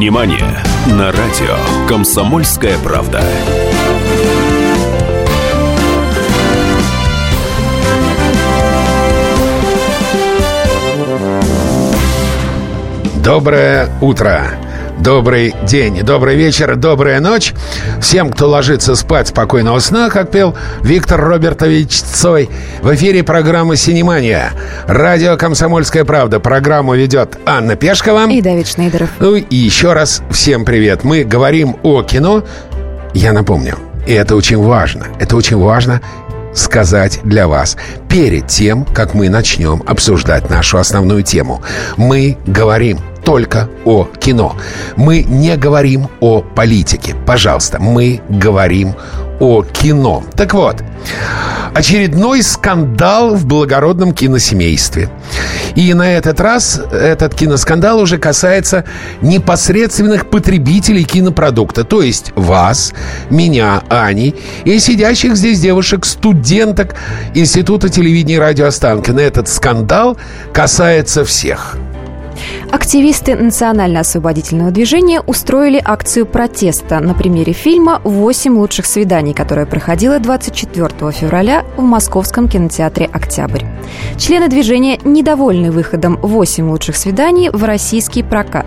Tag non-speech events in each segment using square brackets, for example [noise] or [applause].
Синемания на радио «Комсомольская правда». Доброе утро! Добрый день, добрый вечер, добрая ночь. Всем, кто ложится спать спокойного сна, как пел Виктор Робертович Цой. В эфире программа «Синемания». Радио «Комсомольская правда». Программу ведет Анна Пешкова. И Давид Шнейдеров. Ну и еще раз всем привет. Мы говорим о кино. Я напомню, и это очень важно. Это очень важно сказать для вас перед тем, как мы начнем обсуждать нашу основную тему. Мы говорим только о кино. Мы не говорим о политике. Пожалуйста, мы говорим о кино. Так вот, очередной скандал в благородном киносемействе. И на этот раз этот киноскандал уже касается непосредственных потребителей кинопродукта, то есть вас, меня, Ани и сидящих здесь девушек, студенток Института телевидения и радиостанки. Этот скандал касается всех. Активисты Национально-освободительного движения устроили акцию протеста на примере фильма «Восемь лучших свиданий», которая проходила 24 февраля в московском кинотеатре «Октябрь». Члены движения недовольны выходом «Восемь лучших свиданий» в российский прокат.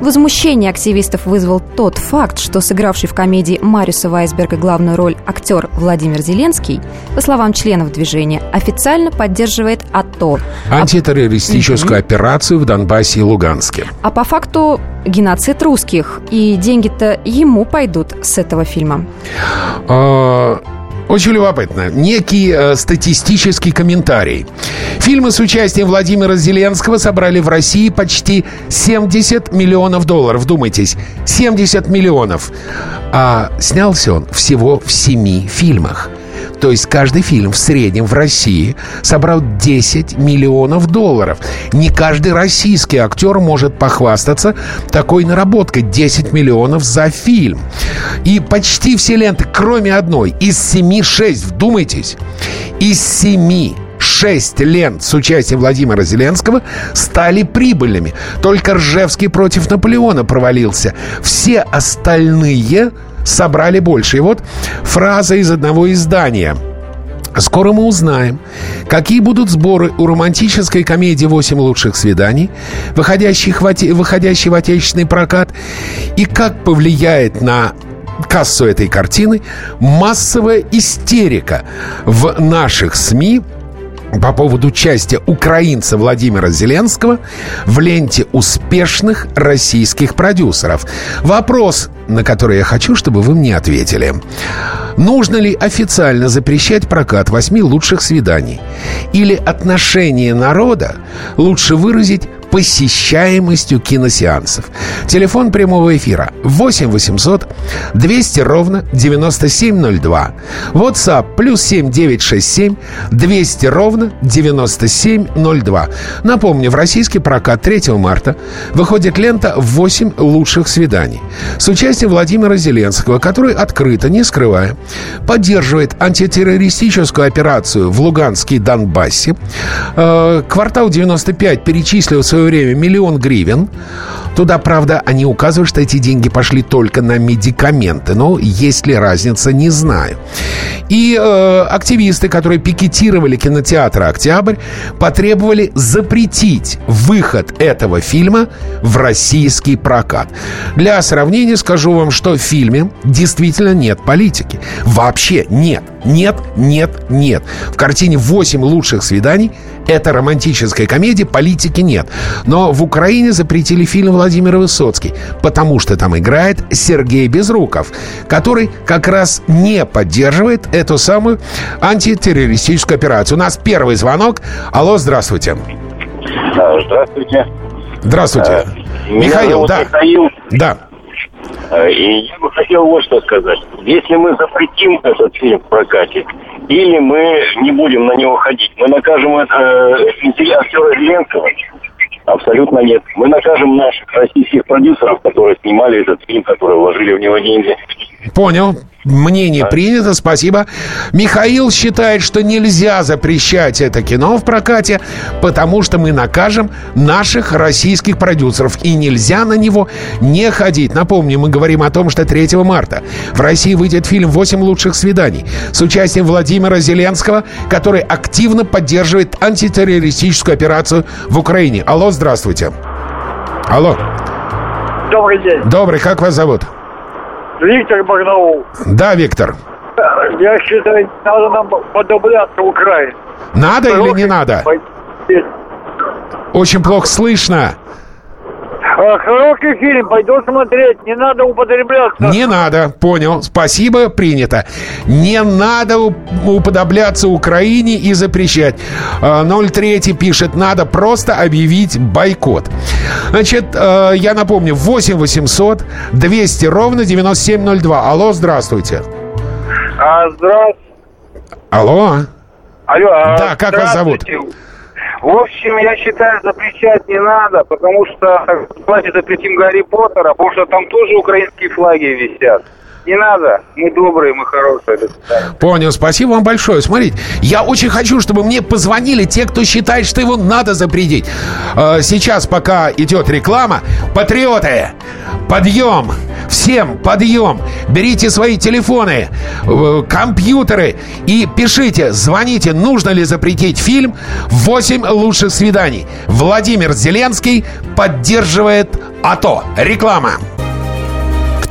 Возмущение активистов вызвал тот факт, что сыгравший в комедии Мариуса Вайсберга главную роль актер Владимир Зеленский, по словам членов движения, официально поддерживает АТО. Антитеррористическую а... операцию в Донбассе и Луганске. А по факту геноцид русских. И деньги-то ему пойдут с этого фильма. А очень любопытно. Некий э, статистический комментарий. Фильмы с участием Владимира Зеленского собрали в России почти 70 миллионов долларов. Вдумайтесь, 70 миллионов. А снялся он всего в семи фильмах. То есть каждый фильм в среднем в России собрал 10 миллионов долларов. Не каждый российский актер может похвастаться такой наработкой. 10 миллионов за фильм. И почти все ленты, кроме одной, из 7-6, вдумайтесь, из 7 шесть лент с участием Владимира Зеленского стали прибыльными. Только Ржевский против Наполеона провалился. Все остальные собрали больше. И вот фраза из одного издания – Скоро мы узнаем, какие будут сборы у романтической комедии «Восемь лучших свиданий», выходящей в, выходящей в отечественный прокат, и как повлияет на кассу этой картины массовая истерика в наших СМИ по поводу участия украинца Владимира Зеленского в ленте успешных российских продюсеров. Вопрос, на который я хочу, чтобы вы мне ответили. Нужно ли официально запрещать прокат восьми лучших свиданий? Или отношение народа лучше выразить посещаемостью киносеансов. Телефон прямого эфира 8 800 200 ровно 9702. WhatsApp плюс 7 967 200 ровно 9702. Напомню, в российский прокат 3 марта выходит лента «8 лучших свиданий» с участием Владимира Зеленского, который открыто, не скрывая, поддерживает антитеррористическую операцию в Луганске и Донбассе. Э, квартал 95 перечислил свое время миллион гривен. Туда, правда, они указывают, что эти деньги пошли только на медикаменты. Но есть ли разница, не знаю. И э, активисты, которые пикетировали кинотеатр «Октябрь», потребовали запретить выход этого фильма в российский прокат. Для сравнения скажу вам, что в фильме действительно нет политики. Вообще нет. Нет, нет, нет. В картине «8 лучших свиданий» это романтическая комедия, политики нет. Но в Украине запретили фильм Владимира Высоцкий, потому что там играет Сергей Безруков, который как раз не поддерживает эту самую антитеррористическую операцию. У нас первый звонок. Алло, здравствуйте. Здравствуйте. Здравствуйте. А, Михаил, да. Михаил. Да. Э, и я бы хотел вот что сказать. Если мы запретим этот фильм в прокате, или мы не будем на него ходить, мы накажем это, э, актера Зеленского? Абсолютно нет. Мы накажем наших российских продюсеров, которые снимали этот фильм, которые вложили в него деньги. Понял. Мнение принято, спасибо. Михаил считает, что нельзя запрещать это кино в прокате, потому что мы накажем наших российских продюсеров, и нельзя на него не ходить. Напомню, мы говорим о том, что 3 марта в России выйдет фильм «8 лучших свиданий» с участием Владимира Зеленского, который активно поддерживает антитеррористическую операцию в Украине. Алло, здравствуйте. Алло. Добрый день. Добрый, как вас зовут? Виктор Барнаул. Да, Виктор. Я считаю, надо нам подобляться Украине. Надо или не надо? Очень плохо слышно. Хороший фильм, пойду смотреть. Не надо употребляться. Не надо, понял. Спасибо, принято. Не надо уп- уподобляться Украине и запрещать. А, 03 пишет, надо просто объявить бойкот. Значит, э, я напомню, 8 800 200 ровно 9702. Алло, здравствуйте. А, здравствуйте. Алло. Алло, а, Да, как вас зовут? В общем, я считаю, запрещать не надо, потому что давайте запретим Гарри Поттера, потому что там тоже украинские флаги висят. Не надо. Мы добрые, мы хорошие. Понял, спасибо вам большое. Смотрите, я очень хочу, чтобы мне позвонили те, кто считает, что его надо запретить. Э, Сейчас, пока идет реклама, патриоты, подъем, всем подъем, берите свои телефоны, э, компьютеры и пишите, звоните, нужно ли запретить фильм «8 лучших свиданий». Владимир Зеленский поддерживает АТО. Реклама.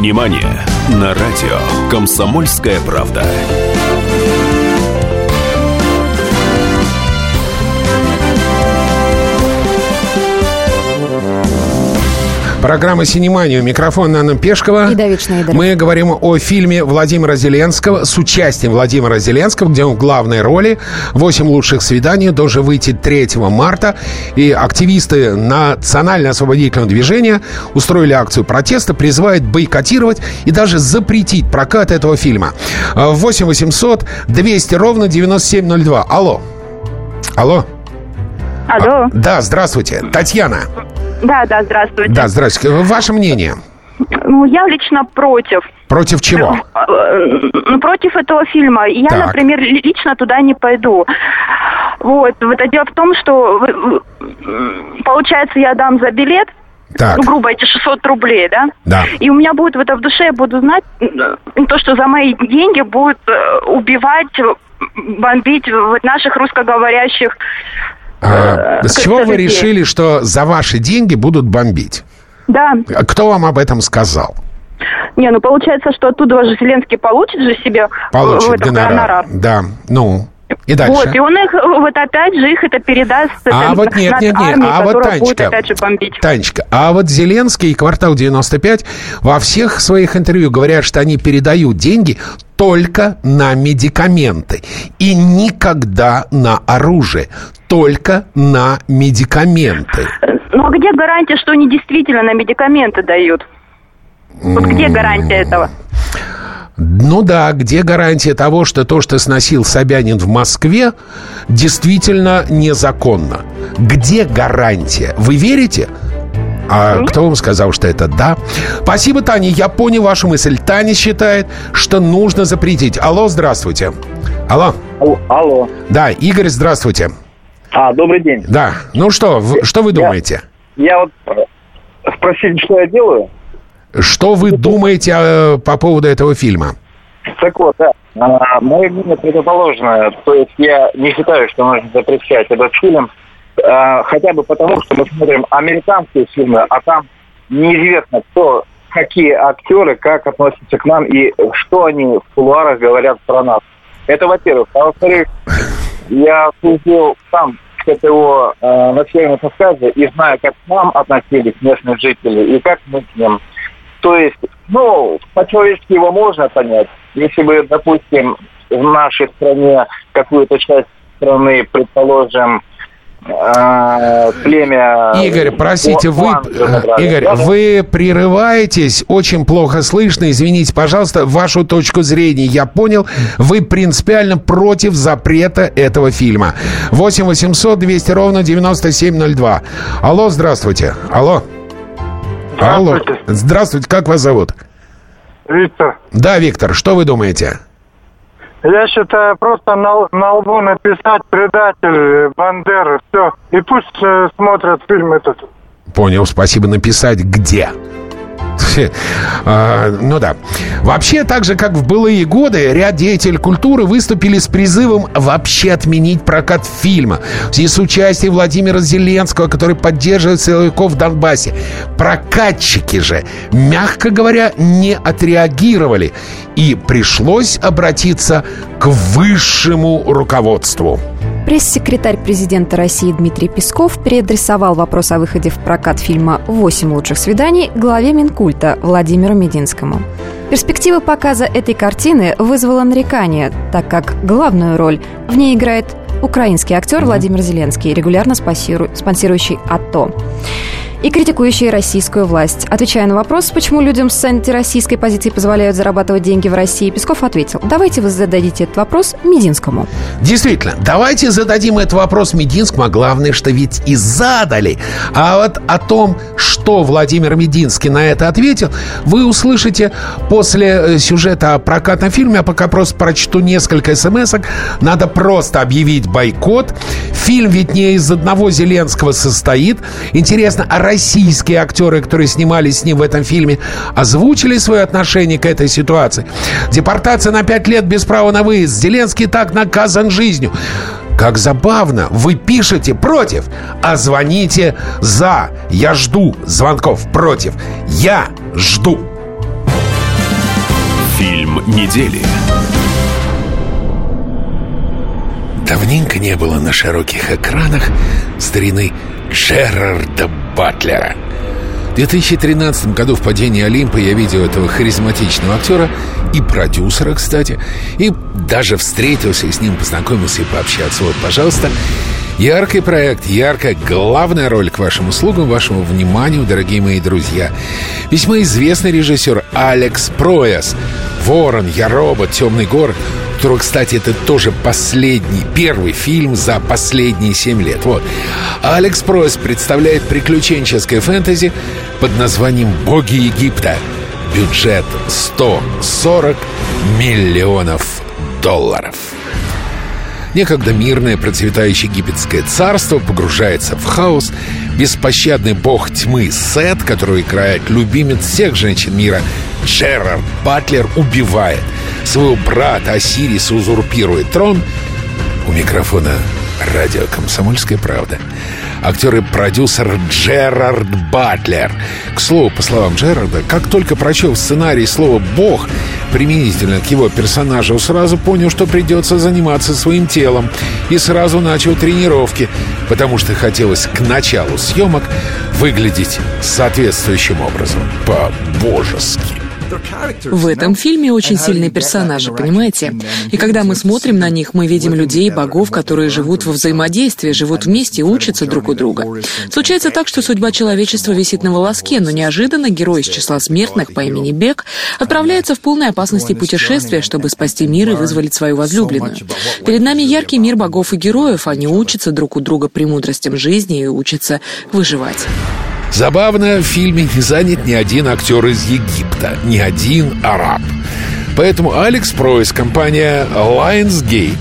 Синемания на радио «Комсомольская правда». Программа «Синемания». У микрофона Анна Пешкова. И Давид Шнейдер. Мы говорим о фильме Владимира Зеленского с участием Владимира Зеленского, где он в главной роли. «Восемь лучших свиданий» должен выйти 3 марта. И активисты Национально-освободительного движения устроили акцию протеста, призывают бойкотировать и даже запретить прокат этого фильма. 8 800 200 ровно 9702. Алло. Алло. Алло. Да, здравствуйте. Татьяна. Да, да, здравствуйте. Да, здравствуйте. Ваше мнение? Ну, я лично против. Против чего? Э, ну, против этого фильма. Я, Так. например, ли- лично туда не пойду. Вот. Это дело в том, что получается, я дам за билет, Так. ну, грубо, эти 600 рублей, да? Да. И у меня будет в это в душе, я буду знать э, то, что за мои деньги будут э, убивать, э, бомбить вот наших русскоговорящих. А, э, с чего вы решили, что за ваши деньги будут бомбить? Да. Кто вам об этом сказал? Не, ну получается, что оттуда же Зеленский получит же себе э, в Получит этом гонорар. Да. Ну, и дальше. Вот, и он их, вот опять же, их это передаст А этой вот нет, нет, нет. армией, А вот Танечка. опять же бомбить. Танечка, а вот Зеленский и квартал 95 во всех своих интервью говорят, что они передают деньги только на медикаменты и никогда на оружие, только на медикаменты. Ну а где гарантия, что они действительно на медикаменты дают? Вот где гарантия этого? Ну да, где гарантия того, что то, что сносил Собянин в Москве, действительно незаконно? Где гарантия? Вы верите? А кто вам сказал, что это да? Спасибо, Таня. Я понял вашу мысль. Таня считает, что нужно запретить. Алло, здравствуйте. Алло. Алло. Да, Игорь, здравствуйте. А, добрый день. Да. Ну что, что вы думаете? Я вот э, спросили, что я делаю. Что вы думаете э, по поводу этого фильма? Так вот, да. А, мое мнение противоположное. То есть я не считаю, что нужно запрещать этот фильм. а, хотя бы потому, что мы смотрим американские фильмы, а там неизвестно, кто, какие актеры, как относятся к нам и что они в кулуарах говорят про нас. Это во-первых. А во-вторых, я служил сам в КТО э, на Северном Кавказе и знаю, как к нам относились местные жители и как мы к ним. То есть, ну, по-человечески его можно понять. Если бы, допустим, в нашей стране какую-то часть страны, предположим, племя... Игорь, простите, вы, забрали. Игорь, Да, да. вы прерываетесь, очень плохо слышно, извините, пожалуйста, вашу точку зрения я понял, вы принципиально против запрета этого фильма. 8 800 200 ровно 9702. Алло, здравствуйте. Алло. Алло. Здравствуйте. Здравствуйте, как вас зовут? Виктор, Да, Виктор, что вы думаете? Я считаю, просто на, на лбу написать предатель Бандеры, все. И пусть э, смотрят фильм этот. Понял, спасибо. Написать где? [laughs] А, Ну да. Вообще, так же, как в былые годы, ряд деятелей культуры выступили с призывом вообще отменить прокат фильма. В связи с участием Владимира Зеленского, который поддерживает силовиков в Донбассе. Прокатчики же, мягко говоря, не отреагировали. И пришлось обратиться к высшему руководству. Пресс-секретарь президента России Дмитрий Песков переадресовал вопрос о выходе в прокат фильма «Восемь лучших свиданий» главе Минкульта Владимиру Мединскому. Перспектива показа этой картины вызвала нарекания, так как главную роль в ней играет украинский актер Владимир Зеленский, регулярно спонсиру- спонсирующий АТО и критикующие российскую власть. Отвечая на вопрос, почему людям с антироссийской позиции позволяют зарабатывать деньги в России, Песков ответил, давайте вы зададите этот вопрос Мединскому. Действительно, давайте зададим этот вопрос Мединскому, а главное, что ведь и задали. А вот о том, что Владимир Мединский на это ответил, вы услышите после э, сюжета о прокатном фильме, а пока просто прочту несколько смс -ок. Надо просто объявить бойкот. Фильм ведь не из одного Зеленского состоит. Интересно, а российские актеры, которые снимались с ним в этом фильме, озвучили свое отношение к этой ситуации? Депортация на пять лет без права на выезд. Зеленский так наказан жизнью. Как забавно, вы пишете против, а звоните за. Я жду звонков против. Я жду. Фильм недели. Давненько не было на широких экранах старины Джерарда Батлера. В 2013 году в «Падении Олимпа» я видел этого харизматичного актера и продюсера, кстати, и даже встретился с ним, познакомился и пообщаться. Вот, пожалуйста, яркий проект, яркая главная роль к вашим услугам, вашему вниманию, дорогие мои друзья. Весьма известный режиссер Алекс Прояс. «Ворон», «Я робот», «Темный город», которого, кстати, это тоже последний, первый фильм за последние семь лет. Вот. Алекс Пройс представляет приключенческое фэнтези под названием «Боги Египта». Бюджет 140 миллионов долларов. Некогда мирное процветающее египетское царство погружается в хаос. Беспощадный бог тьмы Сет, которого играет любимец всех женщин мира Джерард Батлер, убивает своего брата Осириса, узурпирует трон. У микрофона радио «Комсомольская правда». Актер и продюсер Джерард Батлер. К слову, по словам Джерарда, как только прочел сценарий слово «бог», применительно к его персонажу, сразу понял, что придется заниматься своим телом. И сразу начал тренировки, потому что хотелось к началу съемок выглядеть соответствующим образом. По-божески. В этом фильме очень сильные персонажи, понимаете? И когда мы смотрим на них, мы видим людей, богов, которые живут во взаимодействии, живут вместе учатся друг у друга. Случается так, что судьба человечества висит на волоске, но неожиданно герой из числа смертных по имени Бек отправляется в полной опасности путешествия, чтобы спасти мир и вызволить свою возлюбленную. Перед нами яркий мир богов и героев, они учатся друг у друга премудростям жизни и учатся выживать. Забавно, в фильме не занят ни один актер из Египта, ни один араб. Поэтому Алекс Пройс, компания Lionsgate,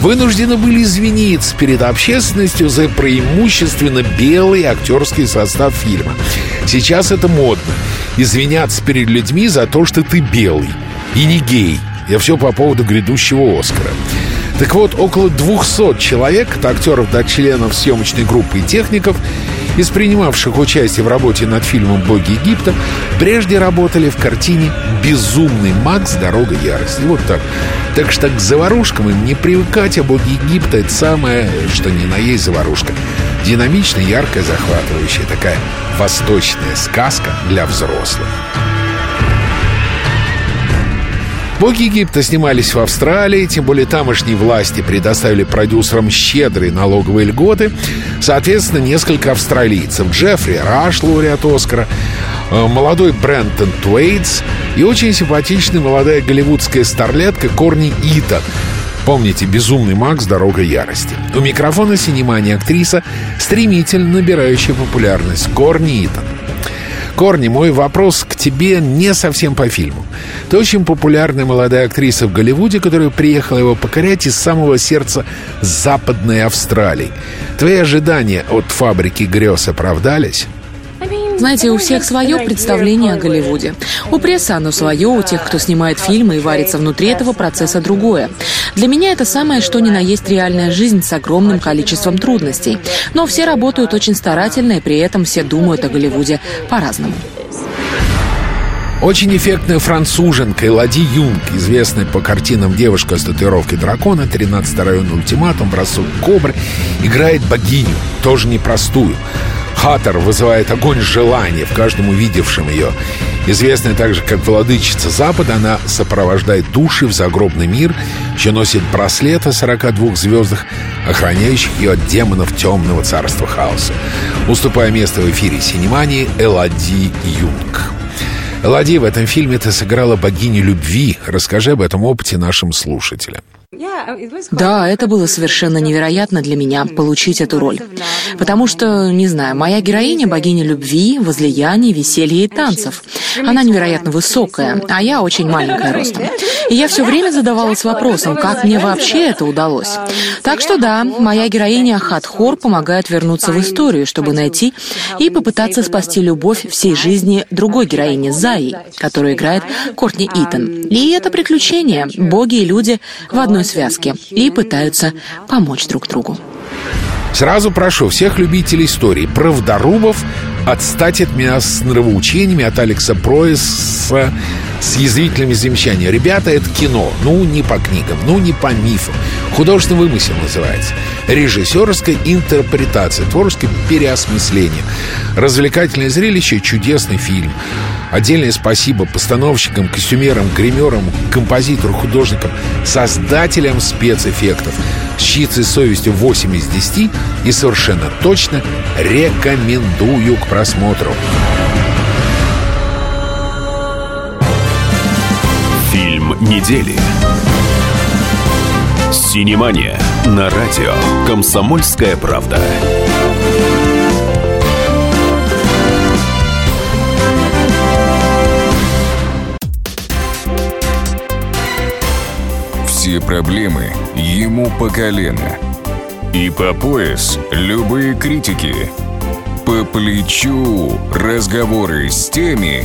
вынуждены были извиниться перед общественностью за преимущественно белый актерский состав фильма. Сейчас это модно. Извиняться перед людьми за то, что ты белый и не гей. Я все по поводу грядущего Оскара. Так вот, около 200 человек, от актеров до членов съемочной группы и техников, из принимавших участие в работе над фильмом «Боги Египта» прежде работали в картине «Безумный Макс. Дорога ярости». Вот так. Так что к заварушкам им не привыкать, а «Боги Египта» — это самое, что ни на есть заварушка. Динамичная, яркая, захватывающая такая восточная сказка для взрослых. Боги Египта снимались в Австралии, тем более тамошние власти предоставили продюсерам щедрые налоговые льготы. Соответственно, несколько австралийцев. Джеффри Раш, лауреат Оскара, э, молодой Брентон Туэйтс и очень симпатичная молодая голливудская старлетка Корни Итан. Помните «Безумный Макс. Дорога ярости». У микрофона синемания актриса, стремительно набирающая популярность Корни Итан. Корни, мой вопрос к тебе не совсем по фильму. Ты очень популярная молодая актриса в Голливуде, которая приехала его покорять из самого сердца Западной Австралии. Твои ожидания от фабрики грез оправдались? Знаете, у всех свое представление о Голливуде. У прессы оно свое, у тех, кто снимает фильмы и варится внутри этого процесса другое. Для меня это самое, что ни на есть реальная жизнь с огромным количеством трудностей. Но все работают очень старательно, и при этом все думают о Голливуде по-разному. Очень эффектная француженка Элади Юнг, известная по картинам «Девушка с татуировкой дракона», «13 район ультиматум», «Бросок кобры», играет богиню, тоже непростую. Хаттер вызывает огонь желания в каждом увидевшем ее. Известная также как владычица Запада, она сопровождает души в загробный мир, еще носит браслет о 42 звездах, охраняющих ее от демонов темного царства хаоса. Уступая место в эфире Синемании Элади Юнг. Элади, в этом фильме ты сыграла богиню любви. Расскажи об этом опыте нашим слушателям. Да, это было совершенно невероятно для меня получить эту роль. Потому что, не знаю, моя героиня — богиня любви, возлияний, веселья и танцев. Она невероятно высокая, а я очень маленькая ростом. И я все время задавалась вопросом, как мне вообще это удалось. Так что да, моя героиня Хатхор помогает вернуться в историю, чтобы найти и попытаться спасти любовь всей жизни другой героини Заи, которую играет Кортни Итан. И это приключение. Боги и люди в одной связке и пытаются помочь друг другу. Сразу прошу всех любителей истории, правдорубов, отстать от меня с нравоучениями от Алекса Пройса с язвительными замечаниями. Ребята, это кино. Ну, не по книгам, ну, не по мифам. Художественный вымысел называется. Режиссерская интерпретация, творческое переосмысление. Развлекательное зрелище, чудесный фильм. Отдельное спасибо постановщикам, костюмерам, гримерам, композитору, художникам, создателям спецэффектов. С чьей совестью 8 из 10 и совершенно точно рекомендую к просмотру. Недели. Синемания на радио «Комсомольская правда». Все проблемы ему по колено. И по пояс любые критики. По плечу разговоры с теми,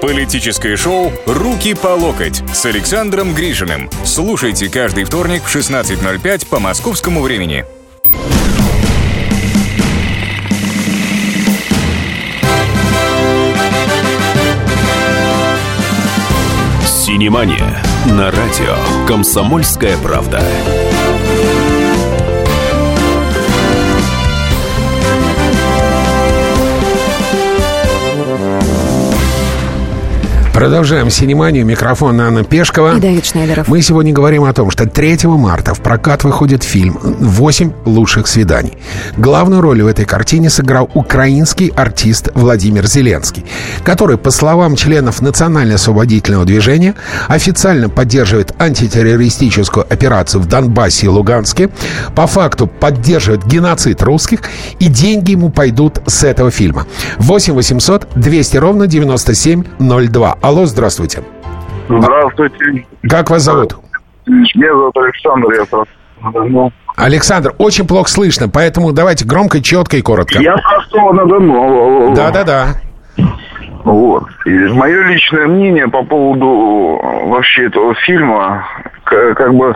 Политическое шоу «Руки по локоть» с Александром Гришиным. Слушайте каждый вторник в 16.05 по московскому времени. Синемания на радио «Комсомольская правда». Продолжаем синеманию. Микрофон Анна Пешкова. И Давид Шнейдеров. Мы сегодня говорим о том, что 3 марта в прокат выходит фильм «Восемь лучших свиданий». Главную роль в этой картине сыграл украинский артист Владимир Зеленский, который, по словам членов Национально-освободительного движения, официально поддерживает антитеррористическую операцию в Донбассе и Луганске, по факту поддерживает геноцид русских, и деньги ему пойдут с этого фильма. 8 800 200 ровно 9702. Алло, здравствуйте. Здравствуйте. Как вас зовут? Меня зовут Александр, я просто давно. Александр, очень плохо слышно, поэтому давайте громко, четко и коротко. Я с Ростова-на-Дону. Да-да-да. Вот. И мое личное мнение по поводу вообще этого фильма, как бы,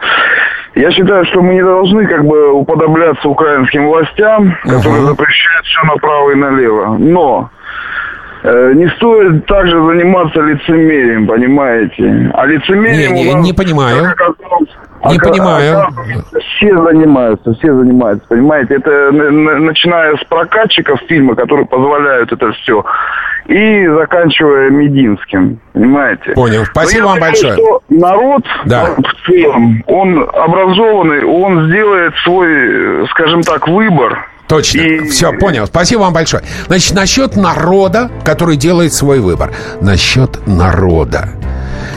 я считаю, что мы не должны как бы уподобляться украинским властям, которые запрещают все направо и налево. Но не стоит также заниматься лицемерием, понимаете? А лицемерием Не, не, нас, не понимаю. оказалось, Не ока- понимаю. Все занимаются, все занимаются, понимаете? Это начиная с прокатчиков фильма, которые позволяют это все, и заканчивая Мединским, понимаете? Понял. Спасибо вам думаю, большое. что народ Да. в целом, он образованный, он сделает свой, э, скажем так, выбор. Точно. Все, понял. Спасибо вам большое. Значит, насчет народа, который делает свой выбор. Насчет народа.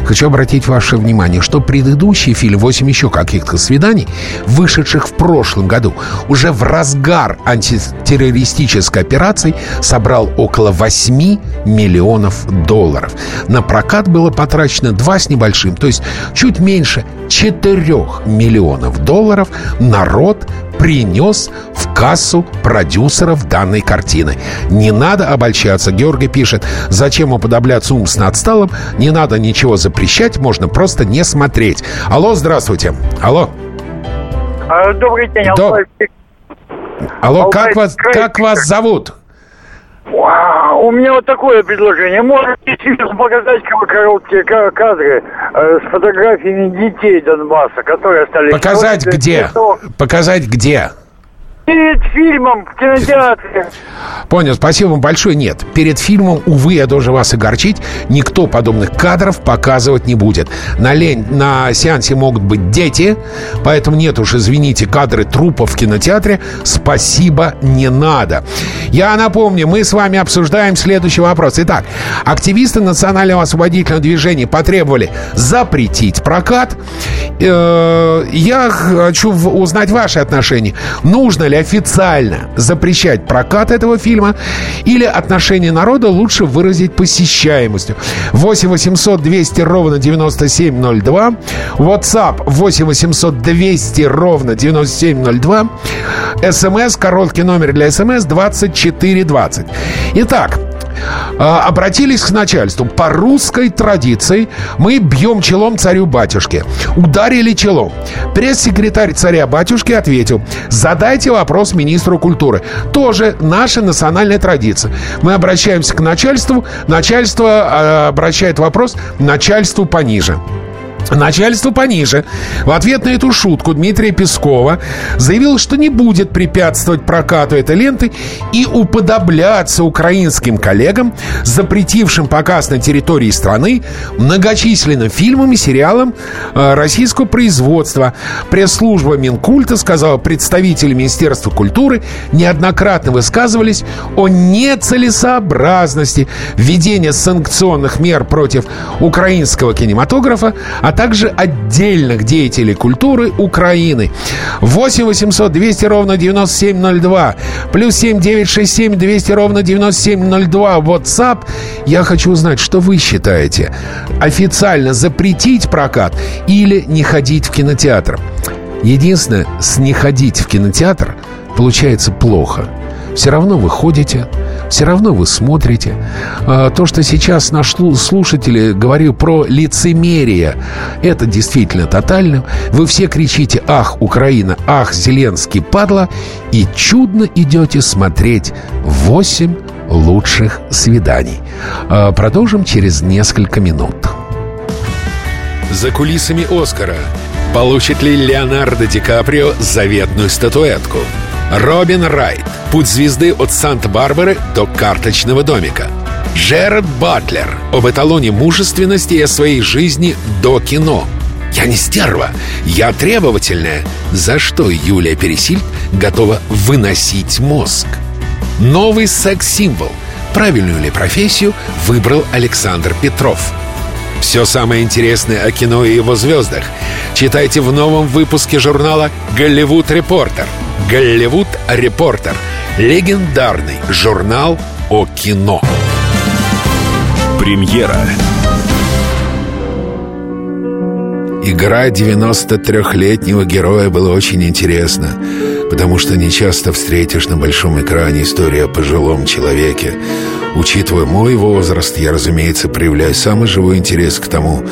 Хочу обратить ваше внимание, что предыдущий фильм «Восемь еще каких-то свиданий», вышедших в прошлом году, уже в разгар антитеррористической операции собрал около 8 миллионов долларов. На прокат было потрачено 2 с небольшим, то есть чуть меньше 4 миллионов долларов народ принес в кассу продюсеров данной картины. Не надо обольщаться. Георгий пишет, зачем уподобляться умственно отсталым, не надо ничего запрещать, можно просто не смотреть. Алло, здравствуйте. Алло. А, Добрый день, Доб- Алтай. Алло, как Алтай, вас, край- как вас зовут? У меня вот такое предложение. Действительно показать короткие ка- кадры э, с фотографиями детей Донбасса, которые остались... Показать где? Показать где? Перед фильмом в кинотеатре. Понял, спасибо вам большое. Нет, перед фильмом, увы, я должен вас огорчить, никто подобных кадров показывать не будет. На, лень, на сеансе могут быть дети, поэтому нет уж, извините, кадры трупов в кинотеатре. Спасибо, не надо. Я напомню, мы с вами обсуждаем следующий вопрос. Итак, активисты Национального освободительного движения потребовали запретить прокат. Э, Я хочу узнать ваши отношения. Нужно ли официально запрещать прокат этого фильма или отношение народа лучше выразить посещаемостью? 8 800 200 ровно 9702. WhatsApp 8 800 200 ровно 9702. СМС, короткий номер для СМС 2420. Итак, а, обратились к начальству. По русской традиции мы бьем челом царю-батюшке. Ударили челом. Пресс-секретарь царя-батюшки ответил, задайте вопрос министру культуры. Тоже наша национальная традиция. Мы обращаемся к начальству, начальство а, обращает вопрос начальству пониже. Начальство пониже. В ответ на эту шутку Дмитрия Пескова заявил, что не будет препятствовать прокату этой ленты и уподобляться украинским коллегам, запретившим показ на территории страны многочисленным фильмам и сериалам э, российского производства. Пресс-служба Минкульта сказала, представители Министерства культуры неоднократно высказывались о нецелесообразности введения санкционных мер против украинского кинематографа, а также отдельных деятелей культуры Украины. 8 800 200 ровно 9702 плюс 7 967 200 ровно 9702 WhatsApp. Я хочу узнать, что вы считаете? Официально запретить прокат или не ходить в кинотеатр? Единственное, с не ходить в кинотеатр получается плохо. Все равно вы ходите, все равно вы смотрите. А, То, что сейчас наш слу- слушатель говорил про лицемерие, это действительно тотально. Вы все кричите «Ах, Украина! Ах, Зеленский, падла!» и чудно идете смотреть «Восемь лучших свиданий». А, Продолжим через несколько минут. За кулисами Оскара. Получит ли Леонардо Ди Каприо заветную статуэтку? Робин Райт. Путь звезды от Санта-Барбары до карточного домика. Джеред Батлер об эталоне мужественности и о своей жизни до кино. Я не стерва, я требовательная. За что Юлия Пересиль готова выносить мозг? Новый секс-символ. Правильную ли профессию выбрал Александр Петров? Все самое интересное о кино и его звездах читайте в новом выпуске журнала «Голливуд Репортер». «Голливуд Репортер» — легендарный журнал о кино. Премьера. Игра 93-летнего героя была очень интересна, потому что не часто встретишь на большом экране историю о пожилом человеке. Учитывая мой возраст, я, разумеется, проявляю самый живой интерес к тому,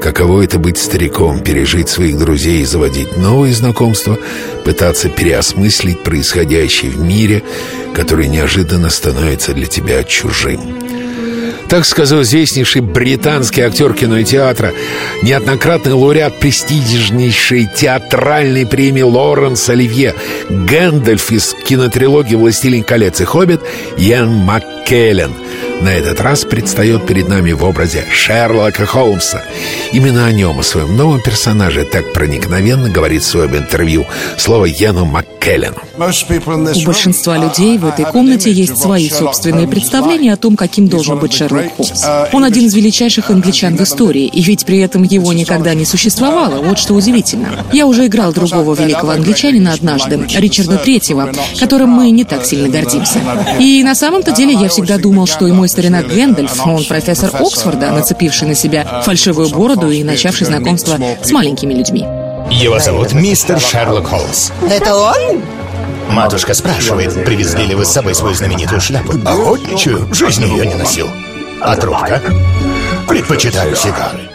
каково это быть стариком, пережить своих друзей, заводить новые знакомства, пытаться переосмыслить происходящее в мире, который неожиданно становится для тебя чужим. Так сказал известнейший британский актер кино и театра, неоднократный лауреат престижнейшей театральной премии Лоренс Оливье, Гэндальф из кинотрилогии «Властелин колец» и «Хоббит» Ян Маккеллен – на этот раз предстает перед нами в образе Шерлока Холмса. Именно о нем, о своем новом персонаже, так проникновенно говорит в своем интервью слово Йену Маккеллену. У большинства людей в этой комнате есть свои собственные представления о том, каким должен быть Шерлок Холмс. Он один из величайших англичан в истории, и ведь при этом его никогда не существовало. Вот что удивительно. Я уже играл другого великого англичанина однажды, Ричарда Третьего, которым мы не так сильно гордимся. И на самом-то деле я всегда думал, что и мой старина Гэндальф, он профессор Оксфорда, нацепивший на себя фальшивую бороду и начавший знакомство с маленькими людьми. Его зовут мистер Шерлок Холмс. Это он? Матушка спрашивает, привезли ли вы с собой свою знаменитую шляпу. Охотничаю, в жизни ее не носил. А трубка? Предпочитаю сигары.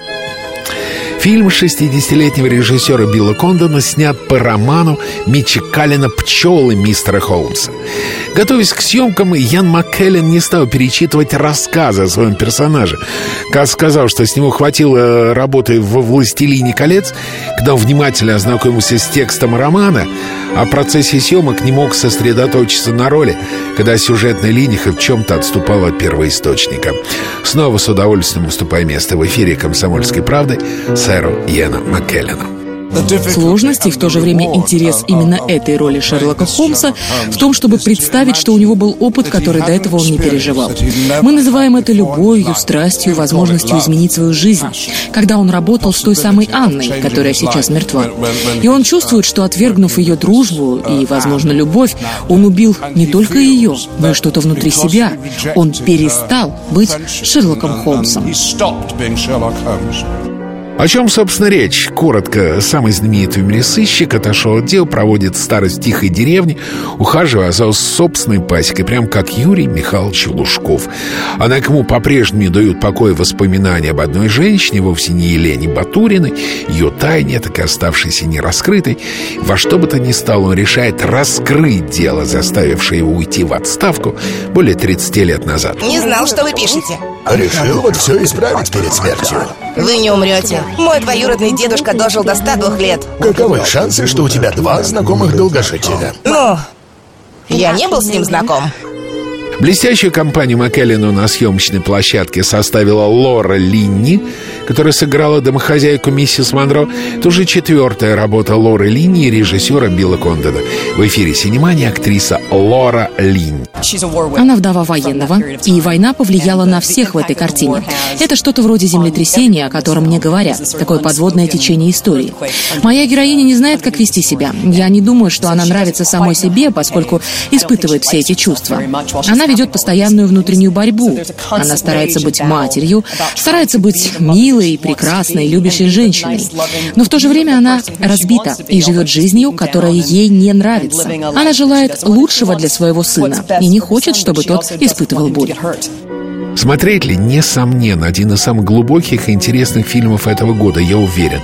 Фильм 60-летнего режиссера Билла Кондона снят по роману Митча Каллина «Пчелы мистера Холмса». Готовясь к съемкам, Ян Маккеллен не стал перечитывать рассказы о своем персонаже. Как сказал, что с него хватило работы во «Властелине колец», когда он внимательно ознакомился с текстом романа, а в процессе съемок не мог сосредоточиться на роли, когда сюжетная линия в чем-то отступала от первоисточника. Снова с удовольствием уступая место в эфире «Комсомольской правды» сэру Йену Маккеллену. Сложность и в то же время интерес именно этой роли Шерлока Холмса в том, чтобы представить, что у него был опыт, который до этого он не переживал. Мы называем это любовью, страстью, возможностью изменить свою жизнь. Когда он работал с той самой Анной, которая сейчас мертва. И он чувствует, что отвергнув ее дружбу и, возможно, любовь, он убил не только ее, но и что-то внутри себя. Он перестал быть Шерлоком Холмсом. О чем, собственно, речь? Коротко, самый знаменитый в мире сыщик отошел от дел, проводит старость тихой деревне, ухаживая за собственной пасекой, прям как Юрий Михайлович Лужков. Она к ему по-прежнему не дают покоя воспоминания об одной женщине, вовсе не Елене Батуриной, ее тайне, так и оставшейся нераскрытой. Во что бы то ни стало, он решает раскрыть дело, заставившее его уйти в отставку более 30 лет назад. Не знал, что вы пишете. Решил вот все исправить перед смертью. Вы не умрете. Мой двоюродный дедушка дожил до 102 лет. Каковы шансы, что у тебя два знакомых долгожителя? Ну, я не был с ним знаком. Блестящую компанию Маккеллену на съемочной площадке составила Лора Линни, которая сыграла домохозяйку миссис Монро. Это уже четвертая работа Лоры Линни и режиссера Билла Кондона. В эфире «Синемания» актриса Лора Линни. Она вдова военного, и война повлияла на всех в этой картине. Это что-то вроде землетрясения, о котором мне говорят. Такое подводное течение истории. Моя героиня не знает, как вести себя. Я не думаю, что она нравится самой себе, поскольку испытывает все эти чувства. Она ведет постоянную внутреннюю борьбу. Она старается быть матерью, старается быть милой, прекрасной, любящей женщиной. Но в то же время она разбита и живет жизнью, которая ей не нравится. Она желает лучшего для своего сына и не хочет, чтобы тот испытывал боль. Смотреть ли, несомненно, один из самых глубоких и интересных фильмов этого года, я уверен.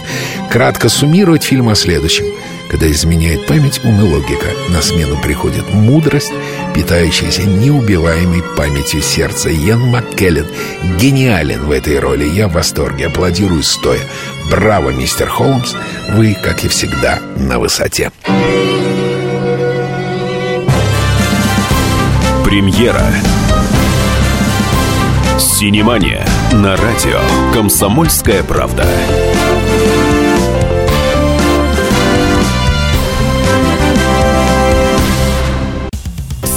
Кратко суммировать фильм о следующем. Когда изменяет память, ум и логика, на смену приходит мудрость, питающаяся неубиваемой памятью сердца. Йен Маккеллен гениален в этой роли. Я в восторге, аплодирую стоя. Браво, мистер Холмс, вы, как и всегда, на высоте. Премьера. «Синемания» на радио «Комсомольская правда».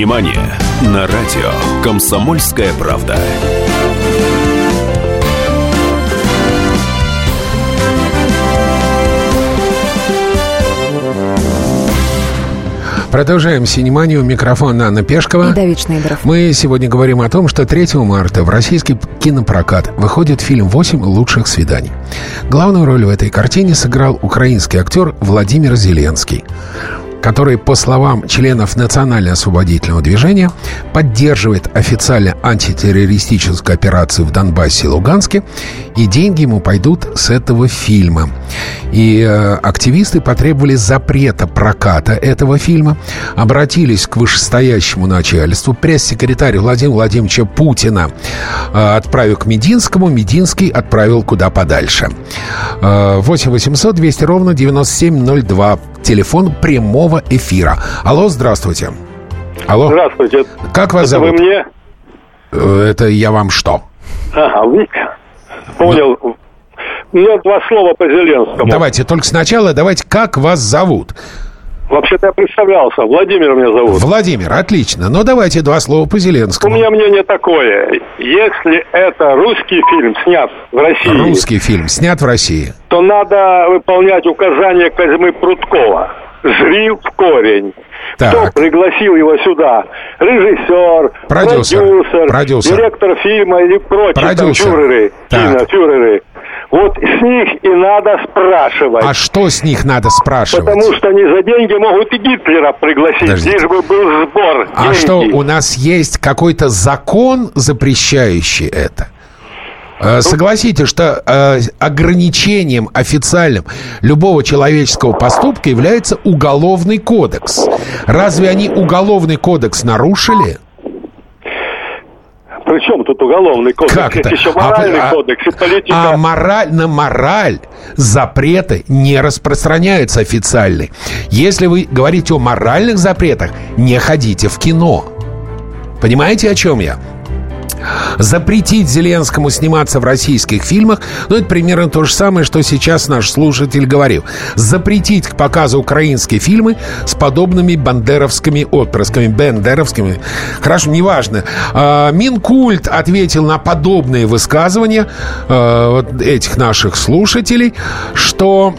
«Синемания» на радио «Комсомольская правда». Продолжаем «Синеманию». Микрофон Анна Пешкова. И Давид Шнейдеров. Мы сегодня говорим о том, что 3 марта в российский кинопрокат выходит фильм «Восемь лучших свиданий». Главную роль в этой картине сыграл украинский актер Владимир Зеленский который, по словам членов Национально-освободительного движения, поддерживает официально антитеррористическую операцию в Донбассе и Луганске, и деньги ему пойдут с этого фильма. И э, активисты потребовали запрета проката этого фильма, обратились к вышестоящему начальству, пресс-секретарь Владимира Владимировича Путина э, отправил к Мединскому, Мединский отправил куда подальше. Э, 8 800 200 ровно 9702 телефон прямого эфира. Алло, здравствуйте. Алло. Здравствуйте. Как вас Это зовут? вы мне? Э, Это я вам что? Ага, вы... Понял. У меня два слова по Зеленскому. Давайте, только сначала давайте, как вас зовут? Вообще-то я представлялся. Владимир меня зовут. Владимир, отлично. Но давайте два слова по У Зеленскому. меня мнение такое. Если это русский фильм, снят в России, Русский фильм, снят в России. то надо выполнять указания Козьмы Прудкова. Жри в корень. Кто Так. пригласил его сюда? Режиссер, Продюсер. продюсер, Продюсер. директор фильма или прочие там Продюсер. фюреры, Так. кинофюреры. Вот с них и надо спрашивать. А что с них надо спрашивать? Потому что они за деньги могут и Гитлера пригласить, Подождите. лишь бы был сбор. А деньги. что, у нас есть какой-то закон, запрещающий это? Э, Согласитесь, что э, ограничением официальным любого человеческого поступка является уголовный кодекс. Разве они уголовный кодекс нарушили? Причем тут уголовный кодекс? Как это? Еще А моральный а- кодекс и политика. А мораль, на мораль запреты не распространяются официальные. Если вы говорите о моральных запретах, не ходите в кино. Понимаете, о чем я? Запретить Зеленскому сниматься в российских фильмах, ну, это примерно то же самое, что сейчас наш слушатель говорил. Запретить к показу украинские фильмы с подобными бандеровскими отпрысками. Бендеровскими. Хорошо, неважно. А, Минкульт ответил на подобные высказывания а, вот этих наших слушателей, что...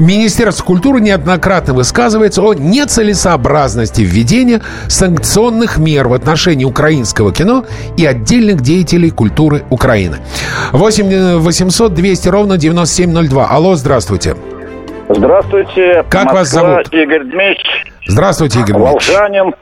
Министерство культуры неоднократно высказывается о нецелесообразности введения санкционных мер в отношении украинского кино и отдельных деятелей культуры Украины. 8 800 200 ровно 9702. Алло, здравствуйте. Здравствуйте. Как вас Москва, зовут? Игорь Дмитриевич. Здравствуйте, Игорь Дмитриевич. Волжанин.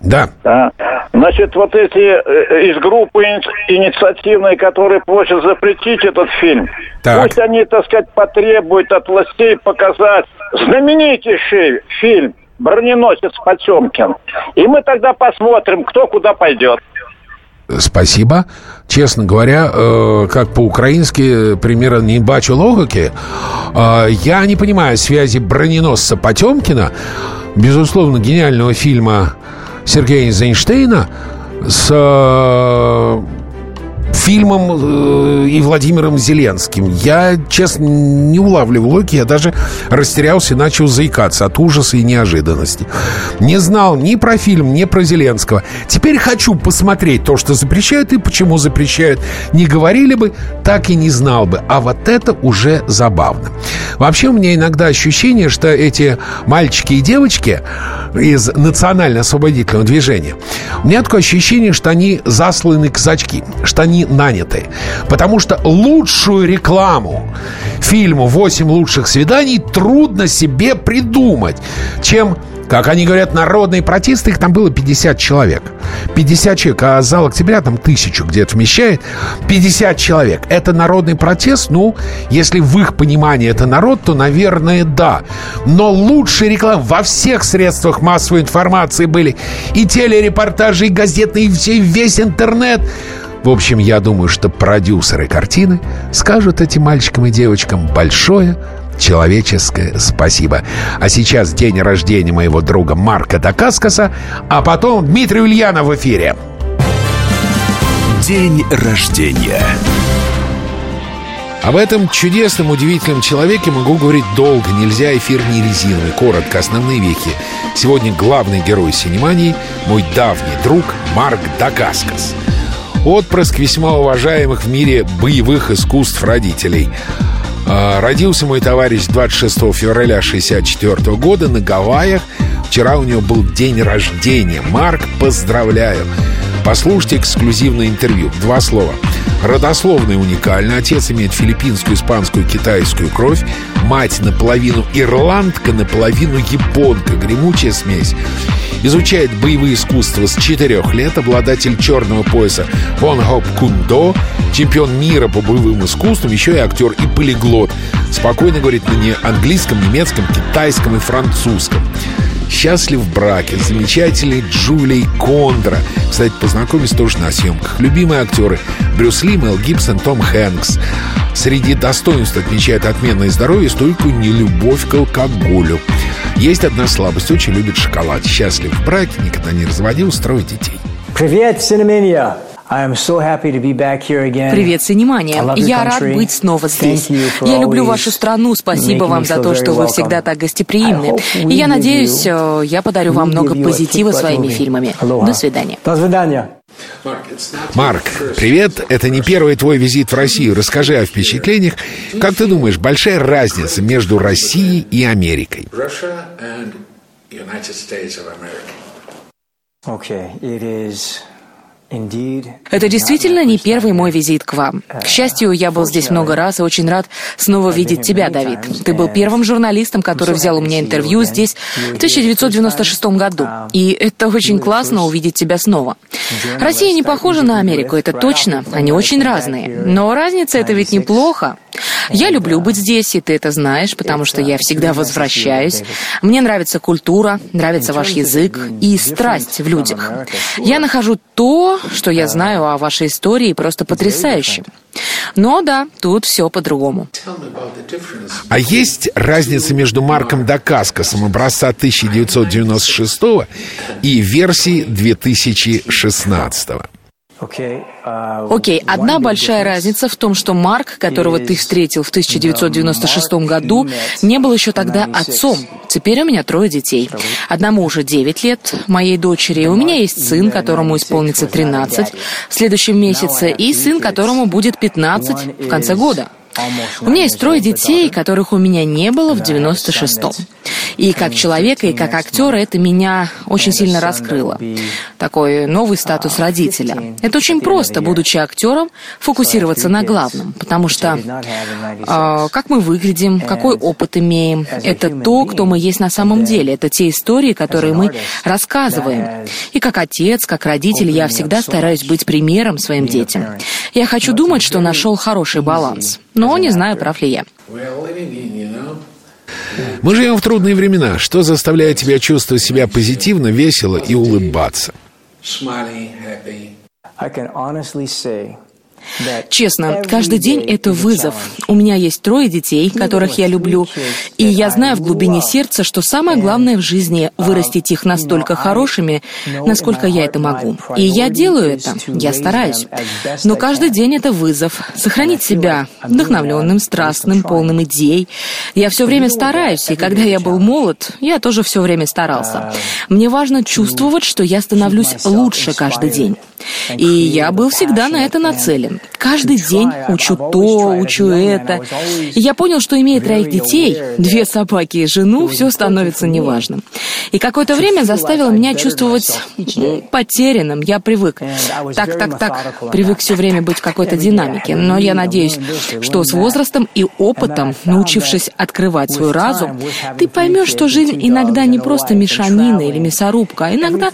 Да. Да. Значит, вот эти э, из группы ини- инициативной, которые просят запретить этот фильм, Так. пусть они, так сказать, потребуют от властей показать знаменитейший фильм «Броненосец Потемкин». И мы тогда посмотрим, кто куда пойдет. Спасибо. Честно говоря, э, как по-украински, э, примерно не бачу логики. Э, я не понимаю связи броненосца Потемкина, безусловно, гениального фильма Сергея Эйнштейна с э, фильмом э, и Владимиром Зеленским. Я, честно, не улавливаю логики. Я даже растерялся и начал заикаться от ужаса и неожиданности. Не знал ни про фильм, ни про Зеленского. Теперь хочу посмотреть то, что запрещают и почему запрещают. Не говорили бы, так и не знал бы. А вот это уже забавно. Вообще у меня иногда ощущение, что эти мальчики и девочки из национально-освободительного движения, у меня такое ощущение, что они засланы казачки, что они наняты. Потому что лучшую рекламу фильму «8 лучших свиданий» трудно себе придумать, чем как они говорят, народные протесты, их там было 50 человек. 50 человек, а зал октября там тысячу где-то вмещает. 50 человек. Это народный протест? Ну, если в их понимании это народ, то, наверное, да. Но лучшие рекламы во всех средствах массовой информации были. И телерепортажи, и газетные, и весь интернет. В общем, я думаю, что продюсеры картины скажут этим мальчикам и девочкам большое человеческое спасибо. А сейчас день рождения моего друга Марка Дакаскаса, а потом Дмитрий Ульянов в эфире. День рождения. Об этом чудесном, удивительном человеке могу говорить долго. Нельзя эфир не резиновый. Коротко, основные вехи. Сегодня главный герой синемании — мой давний друг Марк Дакаскас. Отпрыск весьма уважаемых в мире боевых искусств родителей — а, родился мой товарищ 26 февраля 1964 года на Гавайях. Вчера у него был день рождения. Марк, поздравляю. Послушайте эксклюзивное интервью. Два слова. Родословный уникальный. Отец имеет филиппинскую, испанскую, китайскую кровь. Мать наполовину ирландка, наполовину японка. Гремучая смесь. Изучает боевые искусства с 4 лет. Обладатель черного пояса Вон Хоп Кундо. Чемпион мира по боевым искусствам. Еще и актер и полиглот. Спокойно говорит на английском, немецком, китайском и французском. Счастлив в браке с замечательной Джулией Кондра. Кстати, познакомились тоже на съемках. Любимые актеры Брюс Ли, Мел Гибсон, Том Хэнкс. Среди достоинств отмечает отменное здоровье и стойкую нелюбовь к алкоголю. Есть одна слабость. Очень любит шоколад. Счастлив в браке, никогда не разводил, строит детей. Привет, Синемения! Привет, Синемания. Я рад быть снова здесь. Я люблю вашу страну. Спасибо вам за то, что вы всегда так гостеприимны. И я надеюсь, э, я подарю вам много позитива своими фильмами. До свидания. До свидания. Марк, привет. Это не первый твой визит в Россию. Расскажи о впечатлениях. Как ты думаешь, большая разница между Россией и Америкой? Okay, it is это действительно не первый мой визит к вам. К счастью, я был здесь много раз и очень рад снова видеть тебя, Давид. Ты был первым журналистом, который взял у меня интервью здесь в 1996 году. И это очень классно увидеть тебя снова. Россия не похожа на Америку, это точно. Они очень разные. Но разница это ведь неплохо. Я люблю быть здесь, и ты это знаешь, потому что я всегда возвращаюсь. Мне нравится культура, нравится ваш язык и страсть в людях. Я нахожу то, что я знаю о вашей истории, просто потрясающе. Но да, тут все по-другому. А есть разница между Марком Дакаскосом образца 1996 и версией 2016? Окей, okay, одна большая разница в том, что Марк, которого ты встретил в 1996 году, не был еще тогда отцом. Теперь у меня трое детей. Одному уже 9 лет, моей дочери. У меня есть сын, которому исполнится 13 в следующем месяце, и сын, которому будет 15 в конце года. У меня есть трое детей, которых у меня не было в 96-м. И как человека, и как актера это меня очень сильно раскрыло. Такой новый статус родителя. Это очень просто, будучи актером, фокусироваться на главном. Потому что э, как мы выглядим, какой опыт имеем, это то, кто мы есть на самом деле. Это те истории, которые мы рассказываем. И как отец, как родитель, я всегда стараюсь быть примером своим детям. Я хочу думать, что нашел хороший баланс. Но не знаю, прав ли я. Мы живем в трудные времена. Что заставляет тебя чувствовать себя позитивно, весело и улыбаться? Честно, каждый день это вызов. У меня есть трое детей, которых я люблю, и я знаю в глубине сердца, что самое главное в жизни — вырастить их настолько хорошими, насколько я это могу. И я делаю это, я стараюсь. Но каждый день это вызов. Сохранить себя вдохновленным, страстным, полным идей. Я все время стараюсь, и когда я был молод, я тоже все время старался. Мне важно чувствовать, что я становлюсь лучше каждый день. И я был всегда на это нацелен. Каждый день учу то, учу это. И я понял, что имея троих детей, две собаки и жену, все становится неважным. И какое-то время заставило меня чувствовать потерянным. Я привык. Так, так, так. Привык все время быть в какой-то динамике. Но я надеюсь, что с возрастом и опытом, научившись открывать свой разум, ты поймешь, что жизнь иногда не просто мешанина или мясорубка, а иногда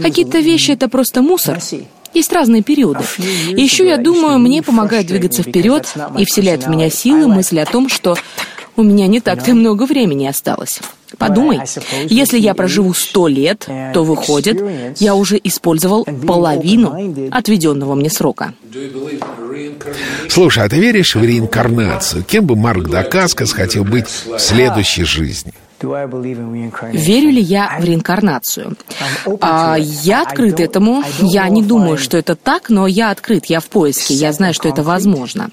какие-то вещи — это просто мусор. Есть разные периоды. И еще, я думаю, мне помогает двигаться вперед и вселяет в меня силы мысль о том, что у меня не так-то много времени осталось. Подумай, если я проживу сто лет, то выходит, я уже использовал половину отведенного мне срока. Слушай, а ты веришь в реинкарнацию? Кем бы Марк Дакаскас хотел быть в следующей жизни? Верю ли я в реинкарнацию? А, я открыт этому. Я не думаю, что это так, но я открыт, я в поиске, я знаю, что это возможно.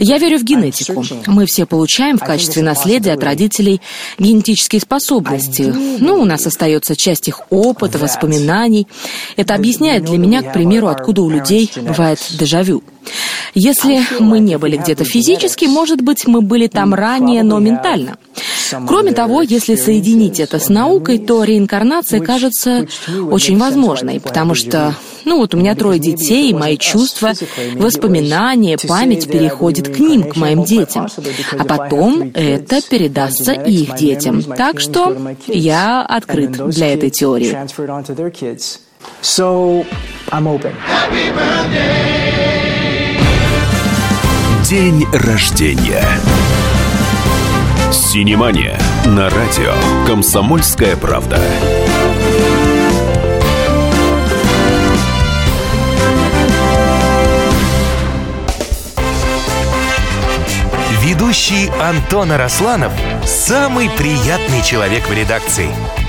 Я верю в генетику. Мы все получаем в качестве наследия от родителей генетические способности. Ну, у нас остается часть их опыта, воспоминаний. Это объясняет для меня, к примеру, откуда у людей бывает дежавю. Если мы не были где-то физически, может быть, мы были там ранее, но ментально. Кроме того, если соединить это с наукой, то реинкарнация кажется очень возможной, потому что, ну вот у меня трое детей, и мои чувства, воспоминания, память переходит к ним, к моим детям. А потом это передастся и их детям. Так что я открыт для этой теории. So, I'm open. День рождения. Синемания на радио «Комсомольская правда». Ведущий Антон Арасланов – самый приятный человек в редакции.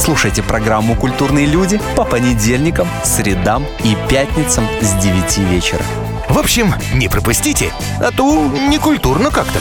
Слушайте программу «Культурные люди» по понедельникам, средам и пятницам с 9 вечера. В общем, не пропустите, а то не культурно как-то.